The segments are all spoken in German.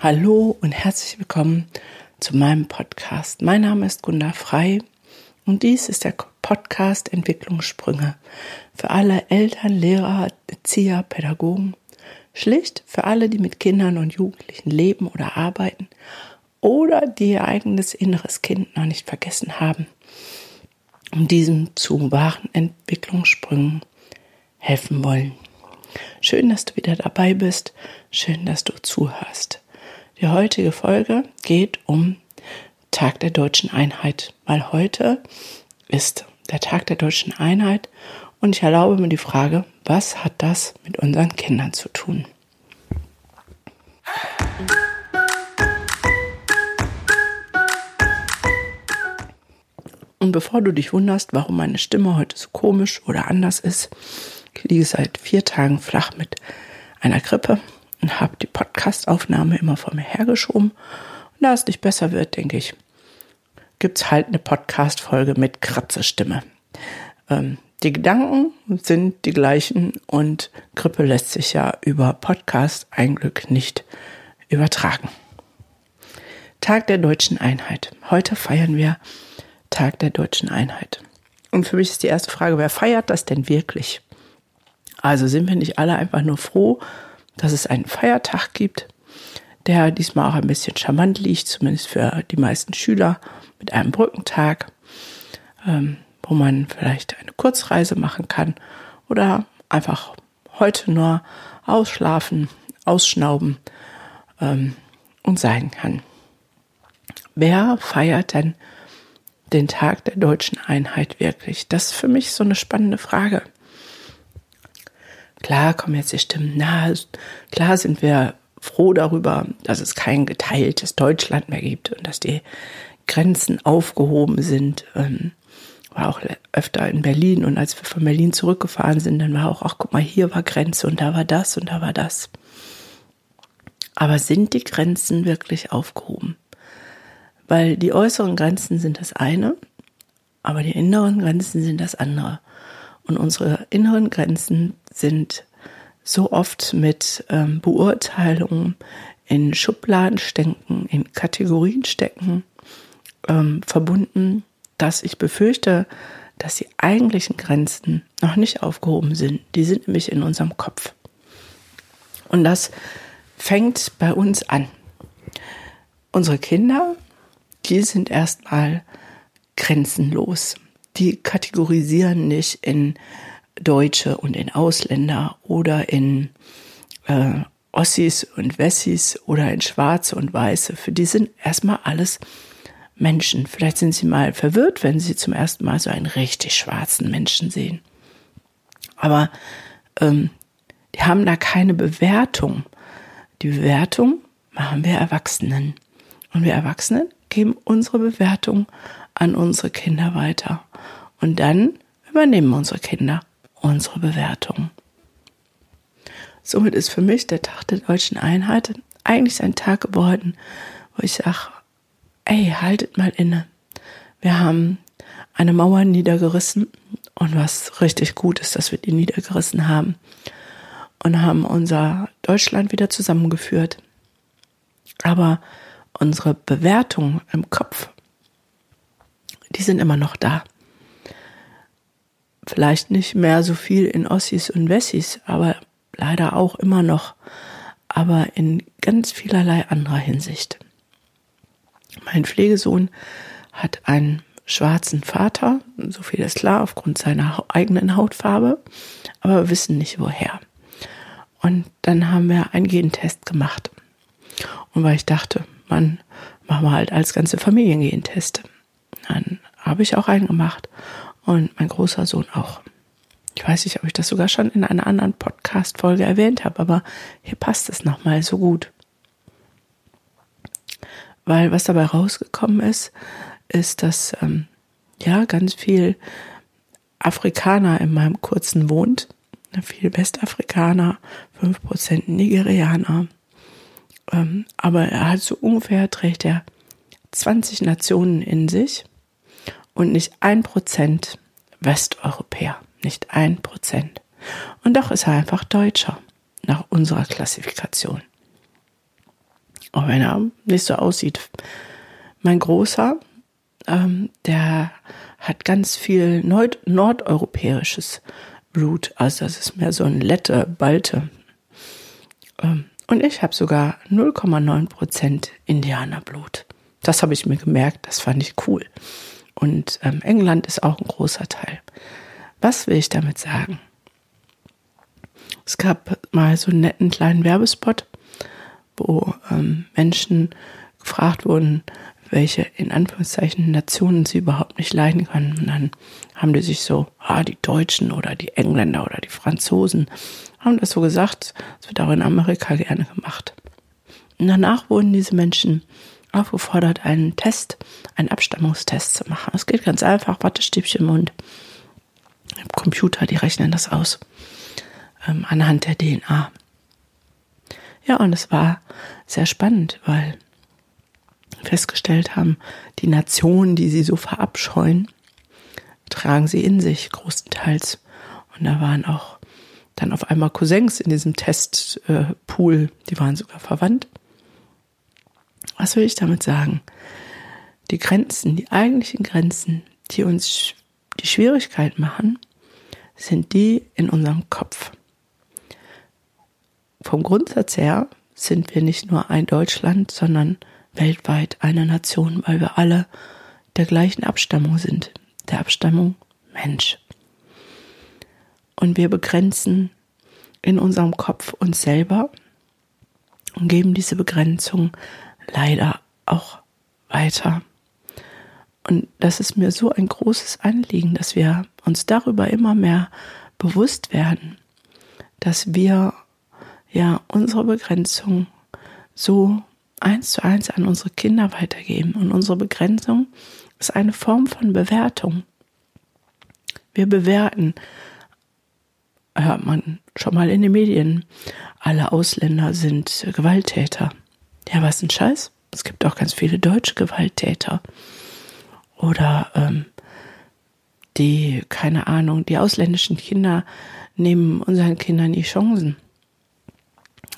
Hallo und herzlich willkommen zu meinem Podcast. Mein Name ist Gunda Frei und dies ist der Podcast Entwicklungssprünge für alle Eltern, Lehrer, Erzieher, Pädagogen, schlicht für alle, die mit Kindern und Jugendlichen leben oder arbeiten oder die ihr eigenes inneres Kind noch nicht vergessen haben, um diesem zu wahren Entwicklungssprüngen helfen wollen. Schön, dass du wieder dabei bist. Schön, dass du zuhörst. Die heutige Folge geht um Tag der deutschen Einheit, weil heute ist der Tag der deutschen Einheit und ich erlaube mir die Frage, was hat das mit unseren Kindern zu tun? Und bevor du dich wunderst, warum meine Stimme heute so komisch oder anders ist, ich liege seit vier Tagen flach mit einer Grippe und habe die Podcastaufnahme immer vor mir hergeschoben. Und da es nicht besser wird, denke ich, gibt's halt eine Podcast-Folge mit Kratzestimme. Ähm, die Gedanken sind die gleichen und Grippe lässt sich ja über Podcast ein Glück nicht übertragen. Tag der deutschen Einheit. Heute feiern wir Tag der deutschen Einheit. Und für mich ist die erste Frage, wer feiert das denn wirklich? Also sind wir nicht alle einfach nur froh, dass es einen Feiertag gibt, der diesmal auch ein bisschen charmant liegt, zumindest für die meisten Schüler, mit einem Brückentag, ähm, wo man vielleicht eine Kurzreise machen kann oder einfach heute nur ausschlafen, ausschnauben ähm, und sein kann. Wer feiert denn den Tag der deutschen Einheit wirklich? Das ist für mich so eine spannende Frage. Klar kommen jetzt die Stimmen, na, klar sind wir froh darüber, dass es kein geteiltes Deutschland mehr gibt und dass die Grenzen aufgehoben sind. Ähm, war auch öfter in Berlin und als wir von Berlin zurückgefahren sind, dann war auch, ach guck mal, hier war Grenze und da war das und da war das. Aber sind die Grenzen wirklich aufgehoben? Weil die äußeren Grenzen sind das eine, aber die inneren Grenzen sind das andere. Und unsere inneren Grenzen sind so oft mit ähm, Beurteilungen in Schubladen stecken, in Kategorien stecken, ähm, verbunden, dass ich befürchte, dass die eigentlichen Grenzen noch nicht aufgehoben sind. Die sind nämlich in unserem Kopf. Und das fängt bei uns an. Unsere Kinder, die sind erstmal grenzenlos die kategorisieren nicht in Deutsche und in Ausländer oder in äh, Ossis und Wessis oder in Schwarze und Weiße. Für die sind erstmal alles Menschen. Vielleicht sind sie mal verwirrt, wenn sie zum ersten Mal so einen richtig schwarzen Menschen sehen. Aber ähm, die haben da keine Bewertung. Die Bewertung machen wir Erwachsenen. Und wir Erwachsenen geben unsere Bewertung an unsere Kinder weiter. Und dann übernehmen unsere Kinder unsere Bewertung. Somit ist für mich der Tag der deutschen Einheit eigentlich ein Tag geworden, wo ich sage, ey, haltet mal inne. Wir haben eine Mauer niedergerissen und was richtig gut ist, dass wir die niedergerissen haben und haben unser Deutschland wieder zusammengeführt. Aber unsere Bewertungen im Kopf, die sind immer noch da. Vielleicht nicht mehr so viel in Ossis und Wessis, aber leider auch immer noch, aber in ganz vielerlei anderer Hinsicht. Mein Pflegesohn hat einen schwarzen Vater, so viel ist klar, aufgrund seiner eigenen Hautfarbe, aber wir wissen nicht woher. Und dann haben wir einen Gentest gemacht. Und weil ich dachte, man, machen wir halt als ganze Familie einen Gentest. Dann habe ich auch einen gemacht und mein großer Sohn auch. Ich weiß nicht, ob ich das sogar schon in einer anderen Podcast-Folge erwähnt habe, aber hier passt es nochmal so gut. Weil was dabei rausgekommen ist, ist, dass ähm, ja ganz viel Afrikaner in meinem kurzen wohnt. Viel Westafrikaner, 5% Nigerianer. Ähm, aber er hat so ungefähr, trägt er 20 Nationen in sich und nicht ein Prozent Westeuropäer, nicht ein Prozent. Und doch ist er einfach Deutscher nach unserer Klassifikation. auch wenn er nicht so aussieht. Mein Großer, ähm, der hat ganz viel Nord nordeuropäisches Blut. Also das ist mehr so ein Lette, Balte. Ähm, und ich habe sogar 0,9 Prozent Indianerblut. Das habe ich mir gemerkt, das fand ich cool. Und ähm, England ist auch ein großer Teil. Was will ich damit sagen? Es gab mal so einen netten kleinen Werbespot, wo ähm, Menschen gefragt wurden, welche in Anführungszeichen Nationen sie überhaupt nicht leiden können. Und dann haben die sich so, ah, die Deutschen oder die Engländer oder die Franzosen, haben das so gesagt. Das wird auch in Amerika gerne gemacht. Und danach wurden diese Menschen aufgefordert, einen Test, einen Abstammungstest zu machen. Es geht ganz einfach, Wattestäbchen im Mund. Computer, die rechnen das aus. Ähm, anhand der DNA. Ja, und es war sehr spannend, weil festgestellt haben, die Nationen, die sie so verabscheuen, tragen sie in sich großenteils. Und da waren auch dann auf einmal Cousins in diesem Testpool, äh, die waren sogar verwandt. Was will ich damit sagen? Die Grenzen, die eigentlichen Grenzen, die uns die Schwierigkeit machen, sind die in unserem Kopf. Vom Grundsatz her sind wir nicht nur ein Deutschland, sondern weltweit eine Nation, weil wir alle der gleichen Abstammung sind, der Abstammung Mensch. Und wir begrenzen in unserem Kopf uns selber und geben diese Begrenzung leider auch weiter. Und das ist mir so ein großes Anliegen, dass wir uns darüber immer mehr bewusst werden, dass wir ja unsere Begrenzung so eins zu eins an unsere Kinder weitergeben. Und unsere Begrenzung ist eine Form von Bewertung. Wir bewerten, hört man schon mal in den Medien, alle Ausländer sind Gewalttäter. Ja, was ein Scheiß. Es gibt auch ganz viele deutsche Gewalttäter. Oder ähm, die, keine Ahnung, die ausländischen Kinder nehmen unseren Kindern die Chancen.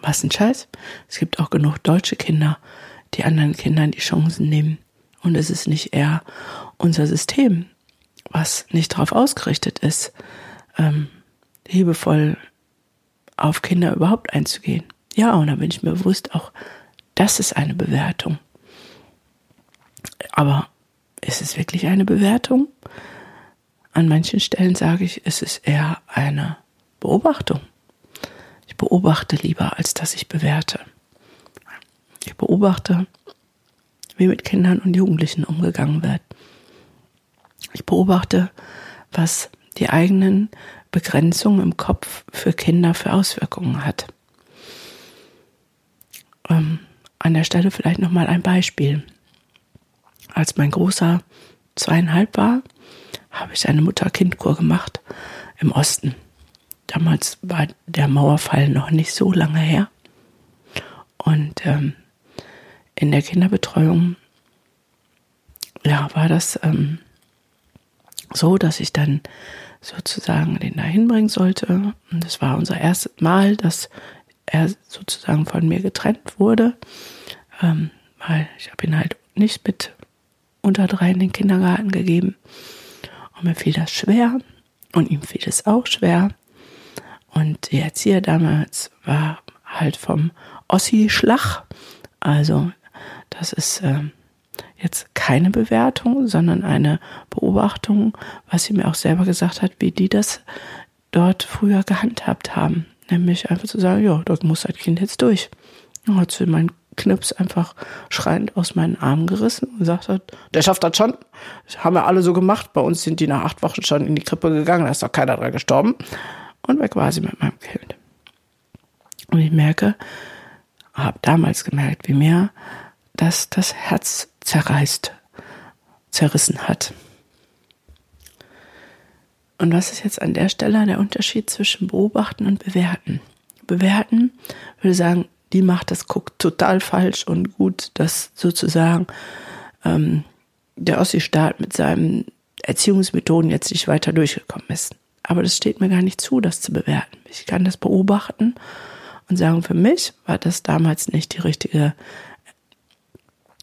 Was ein Scheiß. Es gibt auch genug deutsche Kinder, die anderen Kindern die Chancen nehmen. Und es ist nicht eher unser System, was nicht darauf ausgerichtet ist, ähm, liebevoll auf Kinder überhaupt einzugehen. Ja, und da bin ich mir bewusst, auch das ist eine Bewertung. Aber ist es wirklich eine Bewertung? An manchen Stellen sage ich, es ist eher eine Beobachtung. Ich beobachte lieber, als dass ich bewerte. Ich beobachte, wie mit Kindern und Jugendlichen umgegangen wird. Ich beobachte, was die eigenen Begrenzungen im Kopf für Kinder für Auswirkungen hat. Ähm, an der Stelle vielleicht nochmal ein Beispiel. Als mein Großer zweieinhalb war, habe ich eine Mutter-Kind-Kur gemacht im Osten. Damals war der Mauerfall noch nicht so lange her. Und ähm, in der Kinderbetreuung ja, war das ähm, so, dass ich dann sozusagen den da hinbringen sollte. Und das war unser erstes Mal, dass er sozusagen von mir getrennt wurde, ähm, weil ich habe ihn halt nicht mit unter drei in den Kindergarten gegeben. Und mir fiel das schwer und ihm fiel es auch schwer. Und die Erzieher damals war halt vom Ossi-Schlag. Also das ist äh, jetzt keine Bewertung, sondern eine Beobachtung, was sie mir auch selber gesagt hat, wie die das dort früher gehandhabt haben. Nämlich einfach zu sagen, ja, dort muss das Kind jetzt durch. Und hat sie meinen Knips einfach schreiend aus meinen Armen gerissen und hat, der schafft das schon. Das haben wir alle so gemacht. Bei uns sind die nach acht Wochen schon in die Krippe gegangen, da ist doch keiner dran gestorben und weg war sie mit meinem Kind. Und ich merke, habe damals gemerkt, wie mir das das Herz zerreißt, zerrissen hat. Und was ist jetzt an der Stelle der Unterschied zwischen beobachten und bewerten? Bewerten würde sagen, die macht das guckt total falsch und gut, dass sozusagen ähm, der Ossi-Staat mit seinen Erziehungsmethoden jetzt nicht weiter durchgekommen ist. Aber das steht mir gar nicht zu, das zu bewerten. Ich kann das beobachten und sagen, für mich war das damals nicht die richtige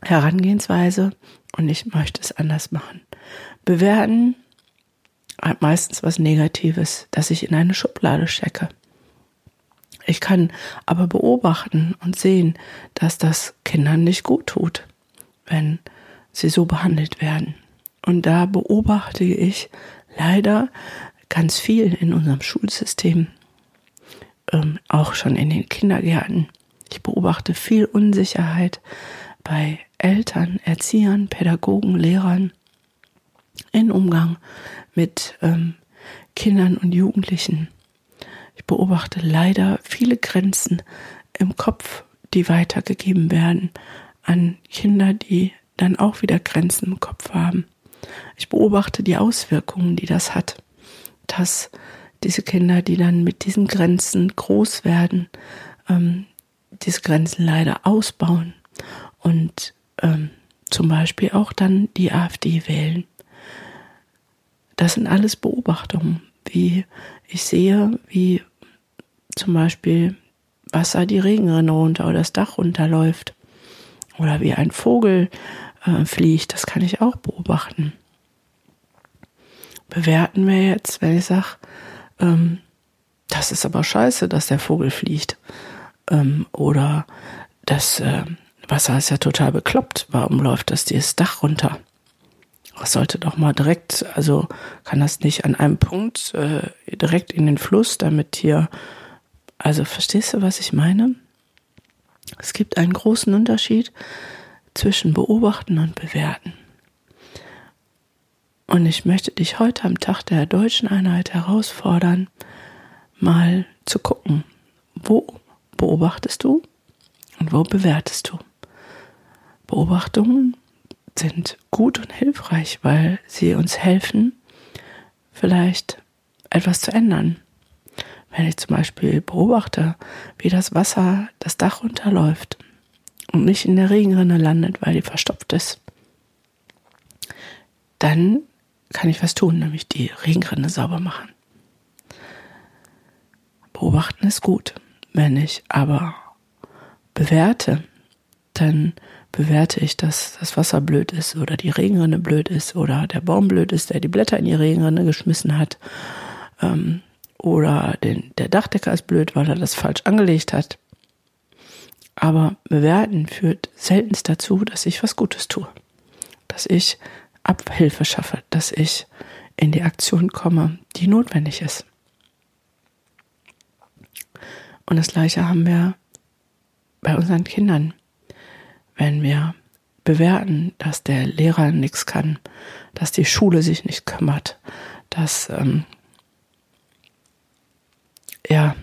Herangehensweise und ich möchte es anders machen. Bewerten hat meistens was Negatives, dass ich in eine Schublade stecke. Ich kann aber beobachten und sehen, dass das Kindern nicht gut tut, wenn sie so behandelt werden. Und da beobachte ich leider ganz viel in unserem Schulsystem, ähm, auch schon in den Kindergärten. Ich beobachte viel Unsicherheit bei Eltern, Erziehern, Pädagogen, Lehrern in Umgang mit ähm, Kindern und Jugendlichen. Ich beobachte leider viele Grenzen im Kopf, die weitergegeben werden an Kinder, die dann auch wieder Grenzen im Kopf haben. Ich beobachte die Auswirkungen, die das hat, dass diese Kinder, die dann mit diesen Grenzen groß werden, ähm, diese Grenzen leider ausbauen und ähm, zum Beispiel auch dann die AfD wählen. Das sind alles Beobachtungen, wie ich sehe, wie zum Beispiel Wasser die Regenrinne runter oder das Dach runterläuft oder wie ein Vogel äh, fliegt, das kann ich auch beobachten. Bewerten wir jetzt, wenn ich sage, ähm, das ist aber scheiße, dass der Vogel fliegt ähm, oder das äh, Wasser ist ja total bekloppt, warum läuft das dieses Dach runter? Das sollte doch mal direkt, also kann das nicht an einem Punkt äh, direkt in den Fluss, damit hier, also verstehst du, was ich meine? Es gibt einen großen Unterschied zwischen beobachten und bewerten. Und ich möchte dich heute am Tag der deutschen Einheit herausfordern, mal zu gucken, wo beobachtest du und wo bewertest du. Beobachtungen sind gut und hilfreich, weil sie uns helfen, vielleicht etwas zu ändern. Wenn ich zum Beispiel beobachte, wie das Wasser das Dach runterläuft und nicht in der Regenrinne landet, weil die verstopft ist, dann kann ich was tun, nämlich die Regenrinne sauber machen. Beobachten ist gut. Wenn ich aber bewerte, dann bewerte ich, dass das Wasser blöd ist oder die Regenrinne blöd ist oder der Baum blöd ist, der die Blätter in die Regenrinne geschmissen hat ähm, oder den, der Dachdecker ist blöd, weil er das falsch angelegt hat. Aber bewerten führt seltenst dazu, dass ich was Gutes tue, dass ich Abhilfe schaffe, dass ich in die Aktion komme, die notwendig ist. Und das Gleiche haben wir bei unseren Kindern wenn wir bewerten, dass der Lehrer nichts kann, dass die Schule sich nicht kümmert, dass ähm, ja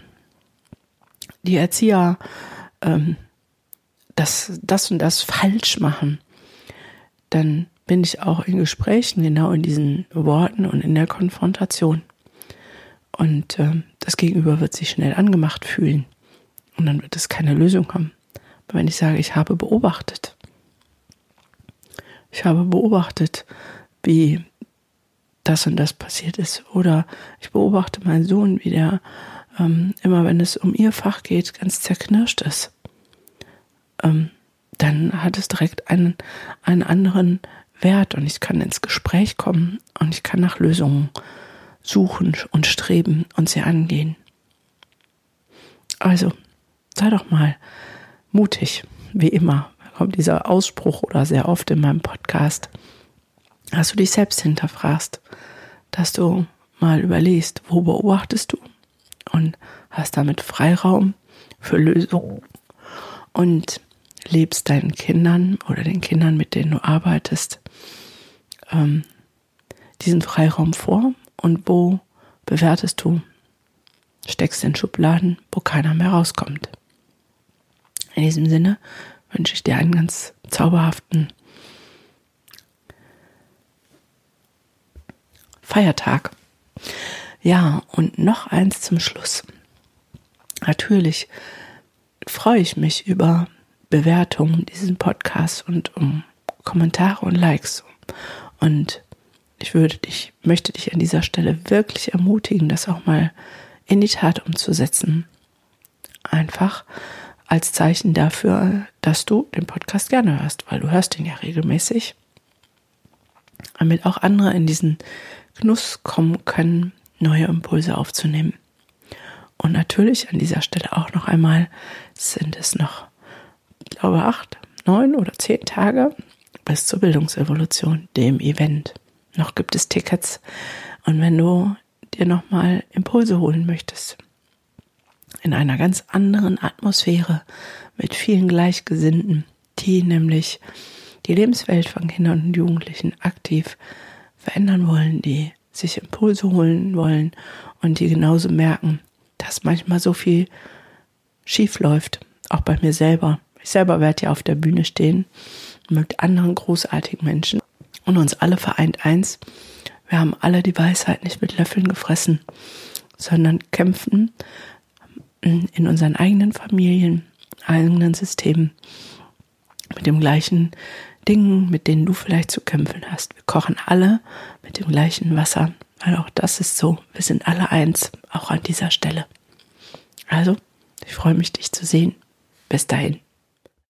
die Erzieher ähm, das, das und das falsch machen, dann bin ich auch in Gesprächen genau in diesen Worten und in der Konfrontation. Und ähm, das Gegenüber wird sich schnell angemacht fühlen. Und dann wird es keine Lösung haben wenn ich sage, ich habe beobachtet. Ich habe beobachtet, wie das und das passiert ist. Oder ich beobachte meinen Sohn, wie der ähm, immer, wenn es um ihr Fach geht, ganz zerknirscht ist. Ähm, dann hat es direkt einen, einen anderen Wert und ich kann ins Gespräch kommen und ich kann nach Lösungen suchen und streben und sie angehen. Also, sei doch mal mutig, wie immer. Kommt dieser Ausspruch oder sehr oft in meinem Podcast, dass du dich selbst hinterfragst, dass du mal überlegst, wo beobachtest du und hast damit Freiraum für Lösungen und lebst deinen Kindern oder den Kindern, mit denen du arbeitest, ähm, diesen Freiraum vor und wo bewertest du, steckst in Schubladen, wo keiner mehr rauskommt. In diesem Sinne wünsche ich dir einen ganz zauberhaften Feiertag. Ja, und noch eins zum Schluss. Natürlich freue ich mich über Bewertungen diesen Podcast und um Kommentare und Likes. Und ich würde dich, möchte dich an dieser Stelle wirklich ermutigen, das auch mal in die Tat umzusetzen. Einfach als Zeichen dafür, dass du den Podcast gerne hörst, weil du hörst ihn ja regelmäßig. Damit auch andere in diesen Genuss kommen können, neue Impulse aufzunehmen. Und natürlich an dieser Stelle auch noch einmal sind es noch, ich glaube, acht, neun oder zehn Tage bis zur Bildungsevolution, dem Event. Noch gibt es Tickets. Und wenn du dir nochmal Impulse holen möchtest, in einer ganz anderen Atmosphäre mit vielen Gleichgesinnten, die nämlich die Lebenswelt von Kindern und Jugendlichen aktiv verändern wollen, die sich Impulse holen wollen und die genauso merken, dass manchmal so viel schief läuft, auch bei mir selber. Ich selber werde ja auf der Bühne stehen mit anderen großartigen Menschen und uns alle vereint eins. Wir haben alle die Weisheit nicht mit Löffeln gefressen, sondern kämpfen in unseren eigenen Familien, eigenen Systemen mit dem gleichen Dingen, mit denen du vielleicht zu kämpfen hast. Wir kochen alle mit dem gleichen Wasser, weil auch das ist so. Wir sind alle eins, auch an dieser Stelle. Also, ich freue mich, dich zu sehen. Bis dahin.